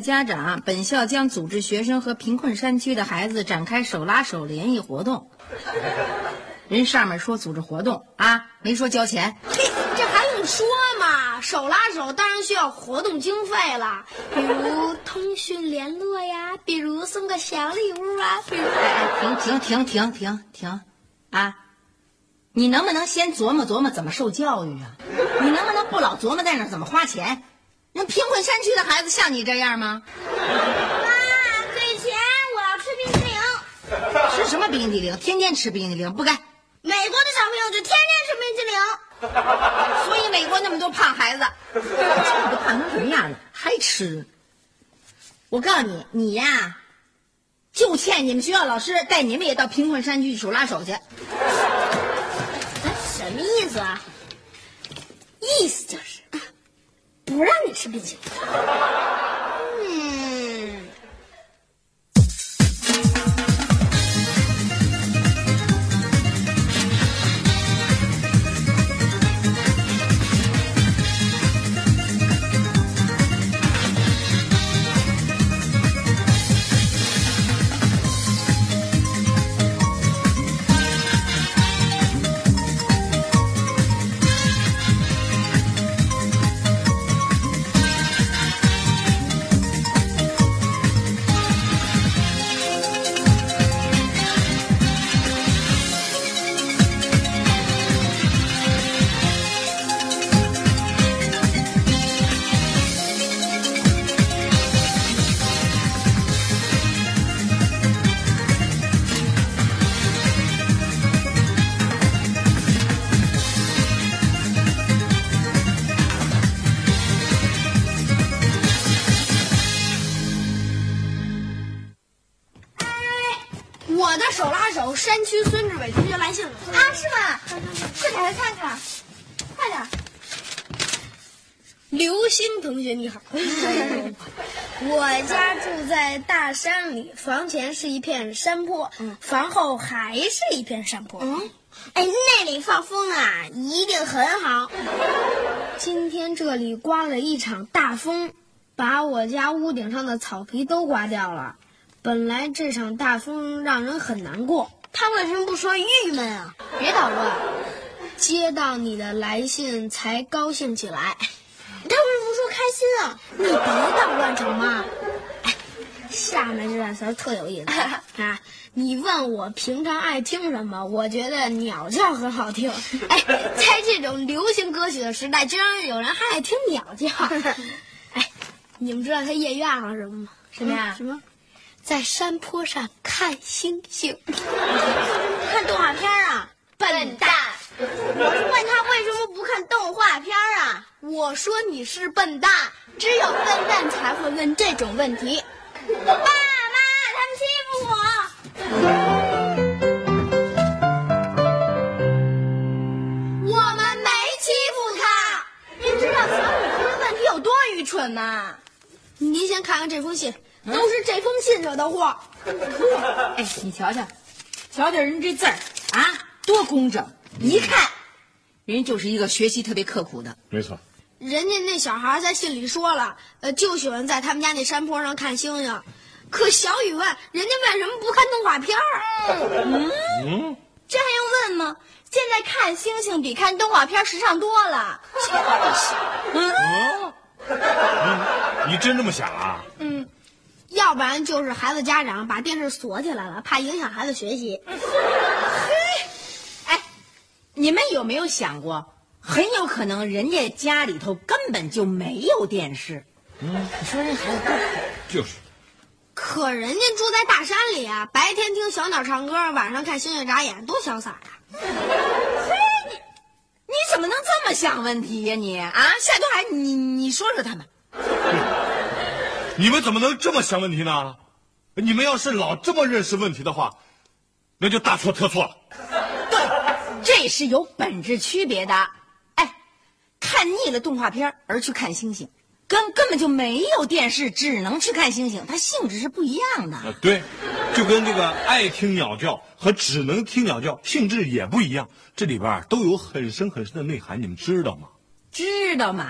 的家长，本校将组织学生和贫困山区的孩子展开手拉手联谊活动。人上面说组织活动啊，没说交钱。嘿，这还用说吗？手拉手当然需要活动经费了，比如通讯联络呀，比如送个小礼物啊，比如……哎哎，停停停停停停，啊！你能不能先琢磨琢磨怎么受教育啊？你能不能不老琢磨在那怎么花钱？人贫困山区的孩子像你这样吗？妈，给钱，我要吃冰激凌。吃什么冰激凌？天天吃冰激凌，不该。美国的小朋友就天天吃冰激凌。所以美国那么多胖孩子，这都胖成什么样了还吃？我告诉你，你呀，就欠你们学校老师带你们也到贫困山区手拉手去。什么意思啊？意思就是不让你吃冰淇淋。山区孙志伟同学来信了啊？是吗？快点来看看，快点。刘星同学你好，我家住在大山里，房前是一片山坡，房后还是一片山坡。嗯，哎，那里放风啊，一定很好。今天这里刮了一场大风，把我家屋顶上的草皮都刮掉了。本来这场大风让人很难过，他为什么不说郁闷啊？别捣乱，接到你的来信才高兴起来。他为什么不说开心啊？你别捣乱成吗？哎，下面这段词儿特有意思 啊！你问我平常爱听什么？我觉得鸟叫很好听。哎，在这种流行歌曲的时代，居然有人还爱听鸟叫。哎，你们知道他业余爱好是什么吗？什么呀什么？在山坡上看星星，看动画片啊！笨蛋！我是问他为什么不看动画片啊？我说你是笨蛋，只有笨蛋才会问这种问题。爸妈，他们欺负我。我们没欺负他。您知道小女生的问题有多愚蠢吗？您先看看这封信，都是这封信惹的祸。哎，你瞧瞧，瞧瞧人这字儿啊，多工整！一看，人就是一个学习特别刻苦的。没错，人家那小孩在信里说了，呃，就喜欢在他们家那山坡上看星星。可小雨问，人家为什么不看动画片儿？嗯，这还用问吗？现在看星星比看动画片时尚多了。嗯，你真这么想啊？嗯，要不然就是孩子家长把电视锁起来了，怕影响孩子学习。哎，你们有没有想过，很有可能人家家里头根本就没有电视。嗯，你说这孩子多苦。就是，可人家住在大山里啊，白天听小鸟唱歌，晚上看星星眨眼，多潇洒呀！你怎么能这么想问题呀、你啊，夏东海，你你说说他们。你们怎么能这么想问题呢？你们要是老这么认识问题的话，那就大错特错了。对这是有本质区别的。哎，看腻了动画片而去看星星，跟根本就没有电视只能去看星星，它性质是不一样的。啊，对，就跟这个爱听鸟叫和只能听鸟叫性质也不一样，这里边都有很深很深的内涵，你们知道吗？知道吗？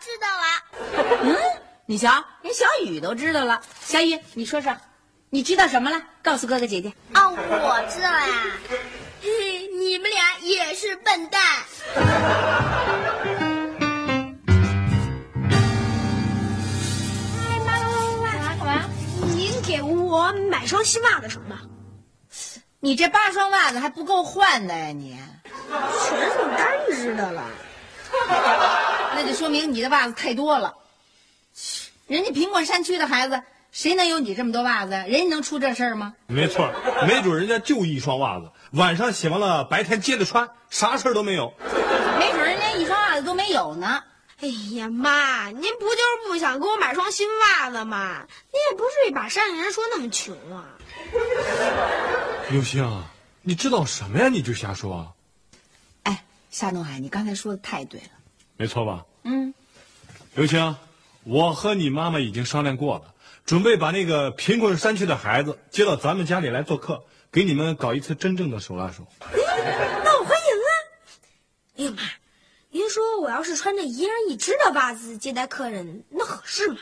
知道了。嗯，你瞧，连小雨都知道了。小雨，你说说，你知道什么了？告诉哥哥姐姐。哦，我知道啦。嘿，你们俩也是笨蛋。哎，妈妈妈妈，干嘛干嘛？您给我买双新袜子成吗？你这八双袜子还不够换的呀？你，全是干织的了。那就说明你的袜子太多了。人家贫困山区的孩子，谁能有你这么多袜子？人家能出这事儿吗？没错，没准人家就一双袜子，晚上洗完了，白天接着穿，啥事儿都没有。没准人家一双袜子都没有呢。哎呀妈，您不就是不想给我买双新袜子吗？您也不至于把山里人说那么穷啊。刘星，你知道什么呀？你就瞎说，哎，夏东海，你刚才说的太对了。没错吧？嗯，刘青，我和你妈妈已经商量过了，准备把那个贫困山区的孩子接到咱们家里来做客，给你们搞一次真正的手拉手。那我欢迎啊！哎呀妈，您说我要是穿着一样一只的袜子接待客人，那合适吗？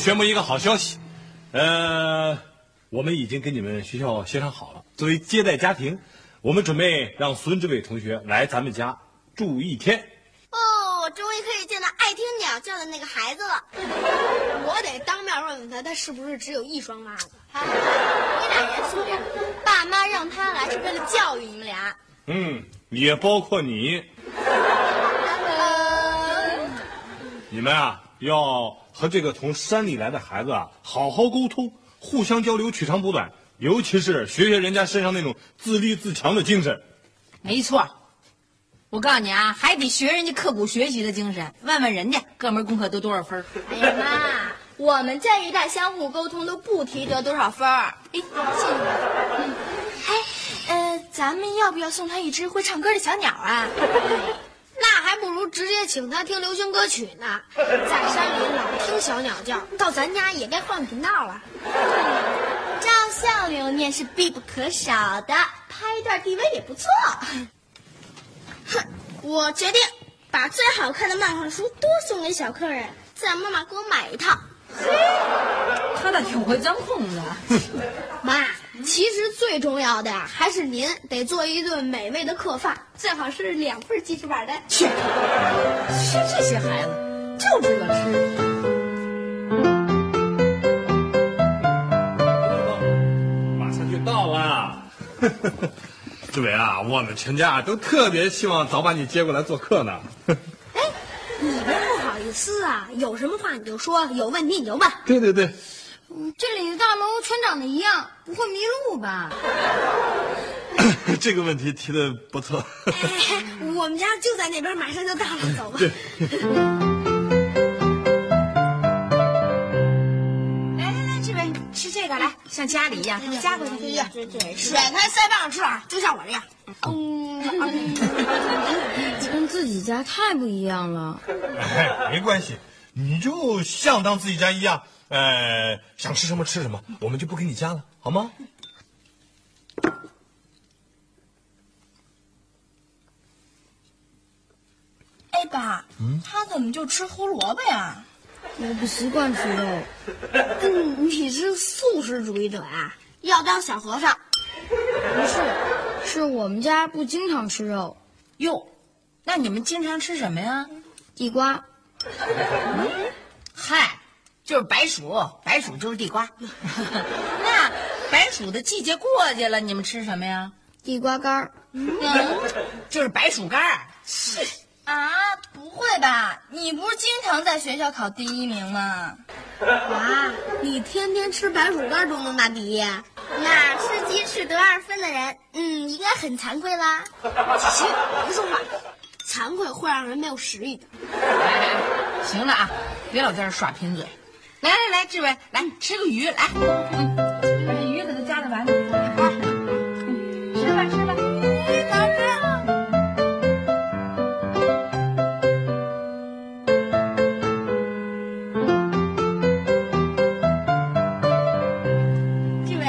宣布一个好消息，呃，我们已经跟你们学校协商好了，作为接待家庭，我们准备让孙志伟同学来咱们家住一天。哦，我终于可以见到爱听鸟叫的那个孩子了。我得当面问问他，他是不是只有一双袜子？你俩严肃点，爸妈让他来是为了教育你们俩。嗯，也包括你，你们啊要和这个从山里来的孩子啊好好沟通，互相交流，取长补短，尤其是学学人家身上那种自立自强的精神。没错。我告诉你啊，还得学人家刻苦学习的精神，问问人家各门功课都多少分。哎呀妈，我们这一代相互沟通都不提得多少分儿。哎，谢谢哎，呃，咱们要不要送他一只会唱歌的小鸟啊？那还不如直接请他听流行歌曲呢。在山里老听小鸟叫，到咱家也该换频道了。照相留念是必不可少的，拍一段 DV 也不错。哼，我决定把最好看的漫画书都送给小客人，再让妈妈给我买一套。嘿他倒挺会钻空子。妈，其实最重要的呀还是您得做一顿美味的客饭，最好是两份鸡翅膀的。吃，这些孩子就知道吃。马上就到了，志伟啊，我们全家都特别希望早把你接过来做客呢。哎，你别不好意思啊，有什么话你就说，有问题你就问。对对对，这里的大楼全长得一样，不会迷路吧？这个问题提的不错。哎，我们家就在那边，马上就到了，走吧。来来来，志伟，吃这个来，像家里一样，夹过去。对对对，甩开腮帮子吃啊，就像我这样。嗯，跟自己家太不一样了。哎，没关系，你就像当自己家一样，呃，想吃什么吃什么，我们就不给你加了，好吗？哎，爸，他怎么就吃胡萝卜呀？我不习惯吃肉。嗯，你是素食主义者啊？要当小和尚？不是，是我们家不经常吃肉。哟，那你们经常吃什么呀？地瓜，嗨，就是白薯，白薯就是地瓜。那白薯的季节过去了，你们吃什么呀？地瓜干儿。嗯，就是白薯干儿。啊，不会吧？你不是经常在学校考第一名吗？啊，你天天吃白薯干都能拿第一？那吃鸡翅得二分的人，嗯，应该很惭愧啦。行，别说话，惭愧会让人没有食欲的。哎，行了啊，别老在这耍贫嘴。来来来，志伟，来吃个鱼，来，嗯，把这鱼给它夹在碗里。嗯吃吧吃吧。志伟，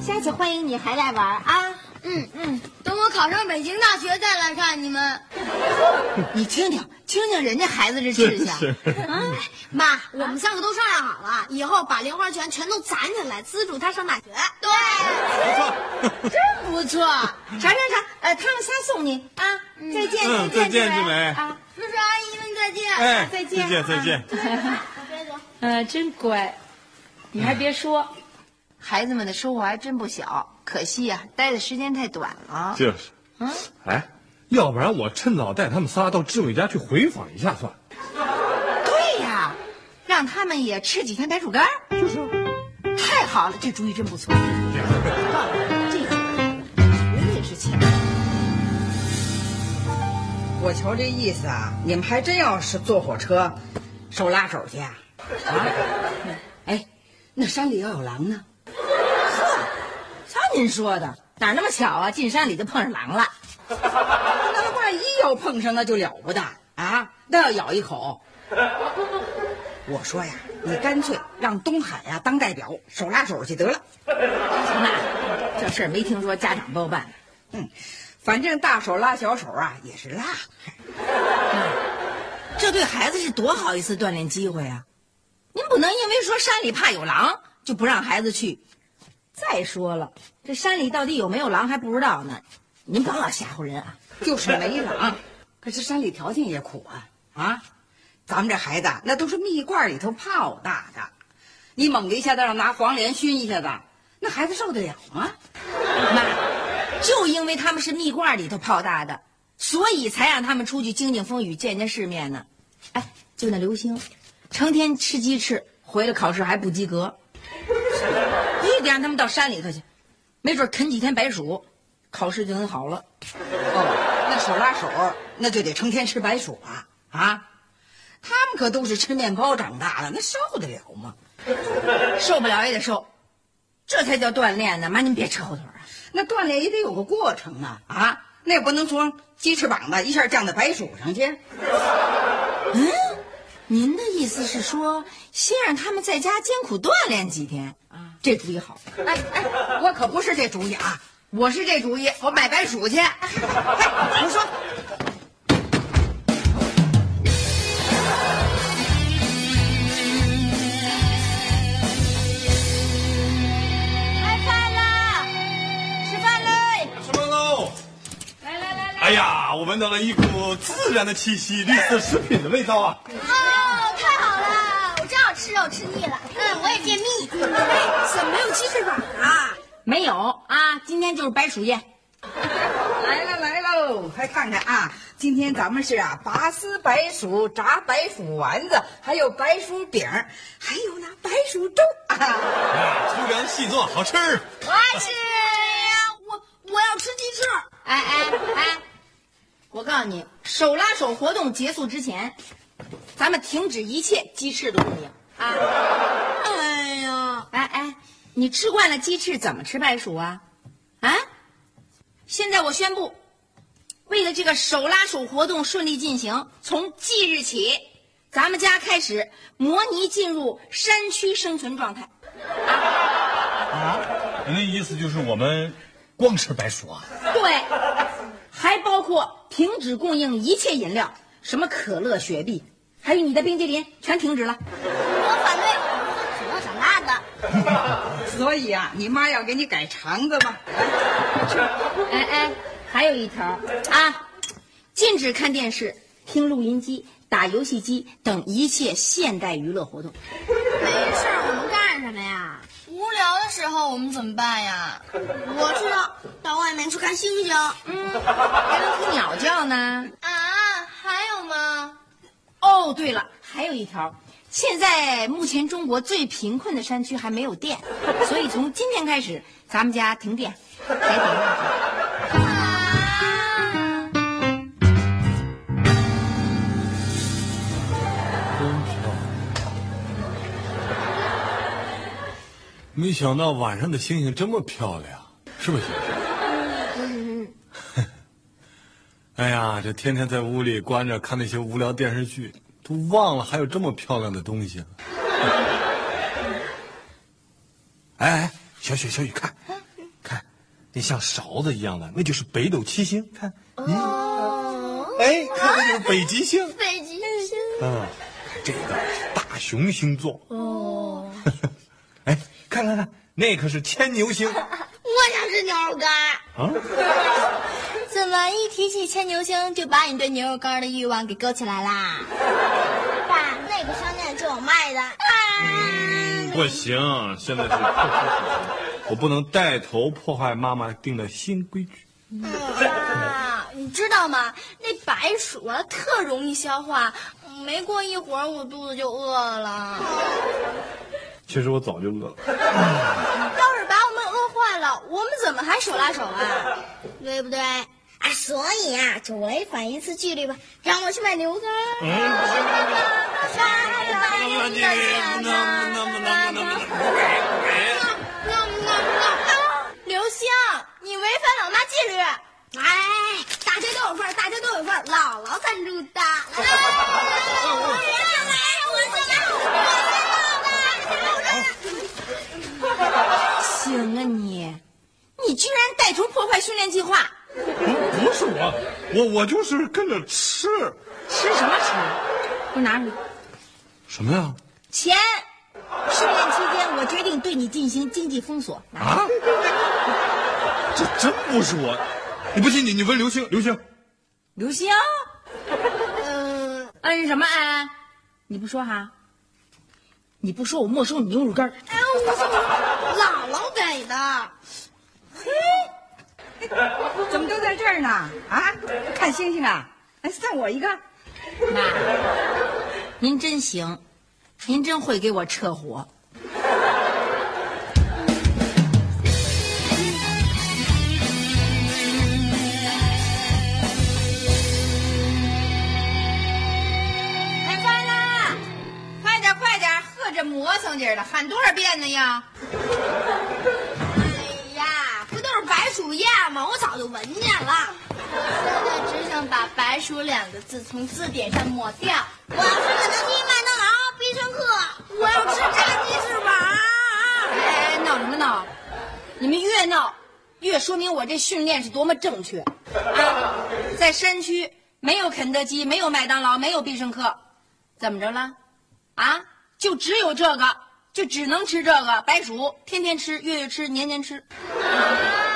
下次欢迎你还来玩啊！嗯嗯，等我考上北京大学再来看你们。你听听听听人家孩子这志向，妈，我们三个都商量好了，以后把零花钱全都攒起来，资助他上大学。对，不错真不错。尝尝尝，呃，他们仨送你啊！再见嗯再见再见志伟啊！叔叔阿姨们再见。哎，再见再见，再见。嗯，真乖，你还别说，孩子们的收获还真不小。可惜呀、待的时间太短了。就是，嗯哎，要不然我趁早带他们仨到志伟家去回访一下算了。对呀，让他们也吃几天白薯干儿。就是，太好了，这主意真不错。这个绝对是钱。我瞧这意思啊，你们还真要是坐火车，手拉手去啊？啊？哎，那山里要有狼呢？呵瞧您说的，哪那么巧啊？进山里就碰上狼了。要碰上，那就了不得啊！那要咬一口。我说呀，你干脆让东海呀当代表，手拉手去得了。行了这事儿没听说家长包办。嗯，反正大手拉小手啊，也是拉。这对孩子是多好一次锻炼机会啊！您不能因为说山里怕有狼就不让孩子去。再说了，这山里到底有没有狼还不知道呢，您甭老吓唬人啊！就是没狼，可是山里条件也苦啊啊！咱们这孩子那都是蜜罐里头泡大的，你猛的一下子让拿黄连熏一下子，那孩子受得了吗？妈，就因为他们是蜜罐里头泡大的，所以才让他们出去经经风雨、见见世面呢。哎，就那刘星，成天吃鸡翅，回来考试还不及格，非得让他们到山里头去，没准啃几天白薯，考试就能好了。手拉手那就得成天吃白薯啊啊！他们可都是吃面包长大的，那受得了吗？受不了也得受，这才叫锻炼呢。妈，您别扯后腿啊！那锻炼也得有个过程啊啊！那也不能从鸡翅膀子一下降到白薯上去。嗯，您的意思是说，先让他们在家艰苦锻炼几天啊？这主意好。哎哎，我可不是这主意啊！我是这主意，我买白薯去。哎，我说。开饭啦！吃饭嘞！吃饭喽！来来来来！哎呀，我闻到了一股自然的气息，绿色食品的味道啊！哦，太好了！我正好吃肉吃腻了。嗯，我也便秘。哎，怎么没有鸡翅膀啊？没有啊，今天就是白薯宴。来了来喽，快看看啊！今天咱们是啊，拔丝白薯、炸白薯丸子，还有白薯饼，还有那白薯粥啊！啊，粗粮细做，好吃。我爱吃呀！我我要吃鸡翅。哎哎哎，我告诉你，手拉手活动结束之前，咱们停止一切鸡翅的供应啊！你吃惯了鸡翅，怎么吃白薯啊？啊！现在我宣布，为了这个手拉手活动顺利进行，从即日起，咱们家开始模拟进入山区生存状态。啊，您的意思就是我们光吃白薯啊？对，还包括停止供应一切饮料，什么可乐、雪碧，还有你的冰激凌，全停止了。我反对，我喜欢长辣的。所以啊，你妈要给你改肠子吧？哎哎，还有一条啊，禁止看电视、听录音机、打游戏机等一切现代娱乐活动。没事儿，我们干什么呀？无聊的时候我们怎么办呀？我知道，到外面去看星星。嗯，还能听鸟叫呢。啊，还有吗？哦，对了，还有一条，现在目前中国最贫困的山区还没有电，所以从今天开始，咱们家停电，该点蜡真漂亮！没想到晚上的星星这么漂亮，是不是？哎呀，这天天在屋里关着看那些无聊电视剧，都忘了还有这么漂亮的东西了。哎 哎，小雪，小雨，看，看，那像勺子一样的，那就是北斗七星。看，哦，哎，看那就是北极星。北极星。嗯，这个是大熊星座。哦，哎，看看看，那可是牵牛星。我想吃牛肉干。啊，怎么一提起牵牛星，就把你对牛肉干的欲望给勾起来啦？爸，那个商店就有卖的。啊不行，现在是特殊时期，我不能带头破坏妈妈定的新规矩。啊，你知道吗？那白薯啊，特容易消化，没过一会儿我肚子就饿了。其实我早就饿了。要是把我们饿坏了，我们怎么还手拉手啊？对不对？啊，所以啊，就违反一次纪律吧，让我去买牛干。刘星，你违反老妈纪律。哎，大家都有份儿，大家都有份儿，姥姥赞助的。行啊你，你居然带头破坏训练计划，不不是我，我我就是跟着吃。吃什么吃？给我拿出来。什么呀？钱。训练期间，我决定对你进行经济封锁。啊？这真不是我。你不信你你问刘星，刘星，刘星，嗯，摁什么摁？你不说哈？你不说，我没收你牛肉干。哎呦，我是姥姥给的。嘿，怎么都在这儿呢？啊，看星星啊！哎，算我一个。妈，您真行，您真会给我撤火。开饭啦！快点快点，喝着磨蹭劲儿的，喊多少遍呢呀？就闻见了。现在只想把“白薯”两个字从字典上抹掉。我要吃肯德基、麦当劳、必胜客，我要吃炸鸡翅膀。哎，闹什么闹？你们越闹，越说明我这训练是多么正确啊！在山区没有肯德基，没有麦当劳，没有必胜客，怎么着了？啊，就只有这个，就只能吃这个白薯，天天吃，月月吃，年年吃。好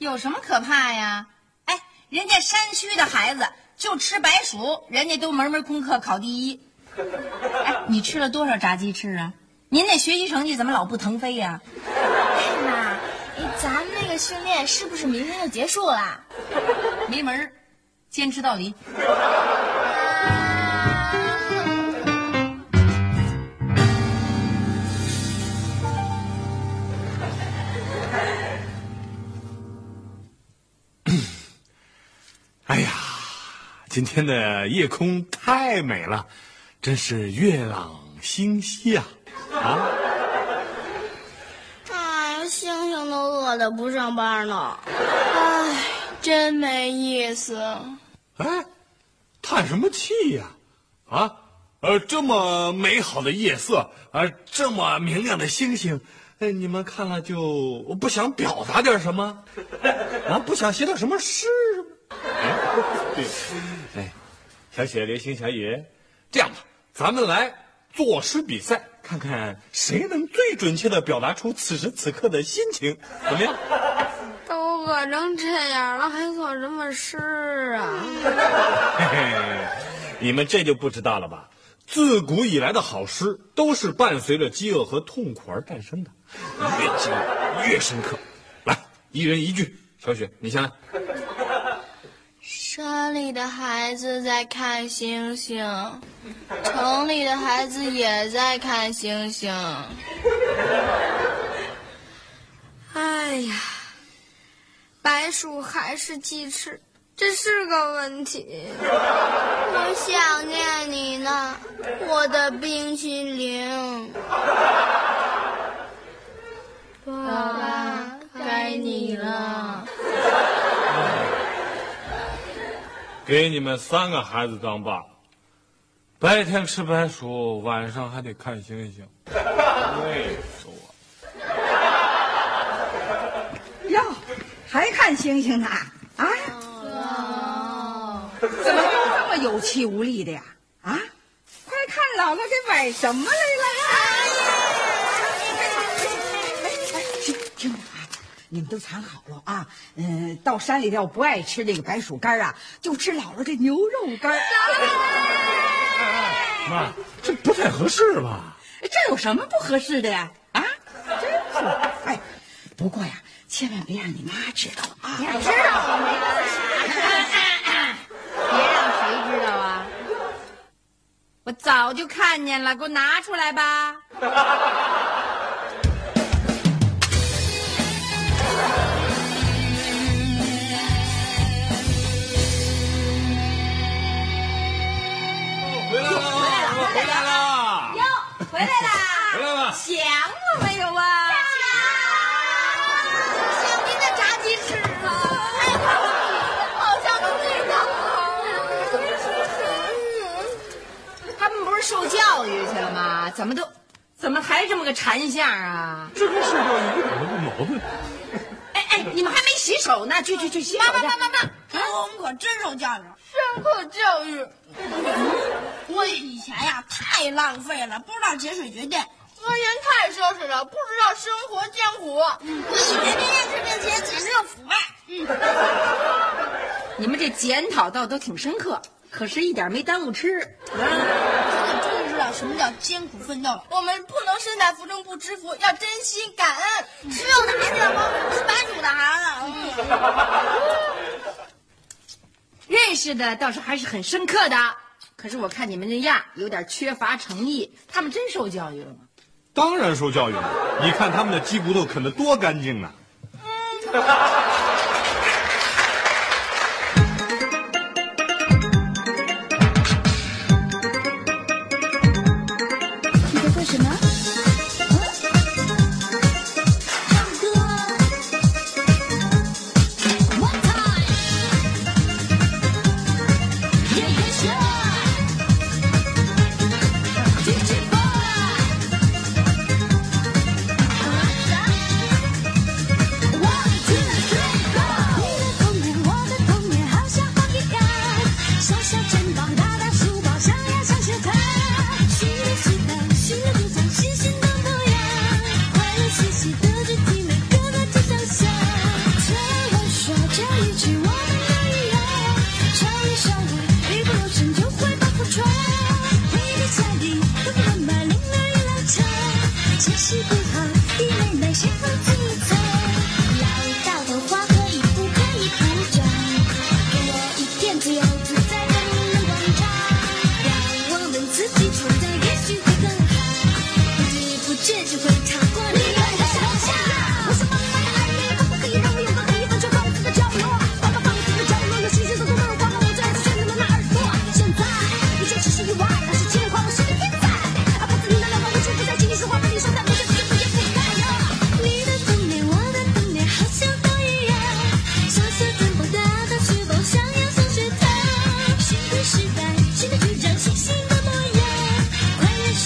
有什么可怕呀？哎，人家山区的孩子就吃白薯，人家都门门功课考第一。哎，你吃了多少炸鸡翅啊？您那学习成绩怎么老不腾飞呀、哎妈，哎，咱们那个训练是不是明天就结束了？没门儿，坚持到底。今天的夜空太美了，真是月朗星稀啊！啊，哎呀，星星都饿的不上班呢。哎，真没意思。哎，叹什么气呀？啊，呃，这么美好的夜色，啊，这么明亮的星星，哎，你们看了就不想表达点什么？啊，不想写点什么诗 对，哎，小雪、流星、小雨，这样吧，咱们来作诗比赛，看看谁能最准确的表达出此时此刻的心情，怎么样？都饿成这样了，还做什么诗啊？嘿嘿，你们这就不知道了吧？自古以来的好诗都是伴随着饥饿和痛苦而诞生的，越饥饿越深刻。来，一人一句，小雪，你先来。山里的孩子在看星星，城里的孩子也在看星星。哎呀，白鼠还是鸡翅，这是个问题。我想念你呢，我的冰淇淋。爸爸，该你了。给你们三个孩子当爸，白天吃白薯，晚上还得看星星，累死我！哟，还看星星呢？啊？怎么又这么有气无力的呀？啊？快看姥姥给买什么来了！你们都藏好了啊。嗯，到山里头不爱吃这个白薯干啊，就吃姥姥这牛肉干。妈，这不太合适吧？这有什么不合适的呀？啊？真是，哎，不过呀，千万别让你妈知道啊！知道没关系，别让谁知道啊！我早就看见了，给我拿出来吧。回来了，我回来了，哟，回来啦！回来了。想我没有啊？想您的炸鸡翅啊！好像的味道。他们不是受教育去了吗？怎么都，怎么还这么个馋相啊？这跟受教育一点都不矛盾。哎哎，你们还没洗手呢，去去去洗手去！妈妈妈妈，我们可真受教育。深刻教育，我以前呀太浪费了，不知道节水节电。我以前太奢侈了，不知道生活艰苦。我以前天天吃冰淇淋，简直要腐败。你们这检讨倒都挺深刻，可是一点没耽误吃。现在终于知道什么叫艰苦奋斗了。我们不能身在福中不知福，要珍惜感恩。吃肉的孩子要帮吃白煮的孩子。认识的倒是还是很深刻的，可是我看你们这样有点缺乏诚意。他们真受教育了吗？当然受教育了，你看他们的鸡骨头啃得多干净呢。你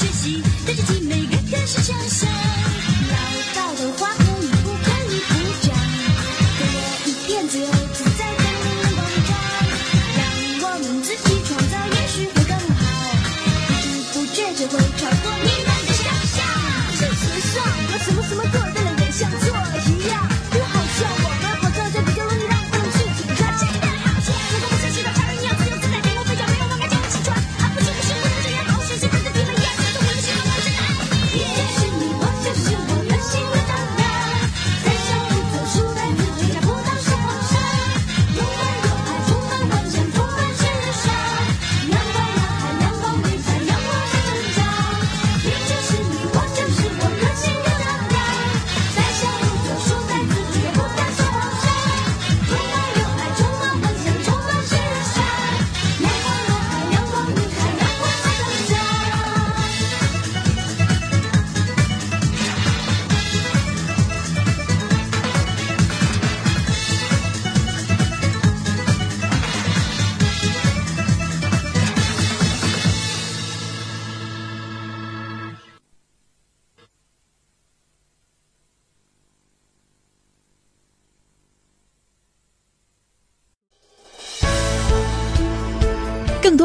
学习，带着体美个个是强项。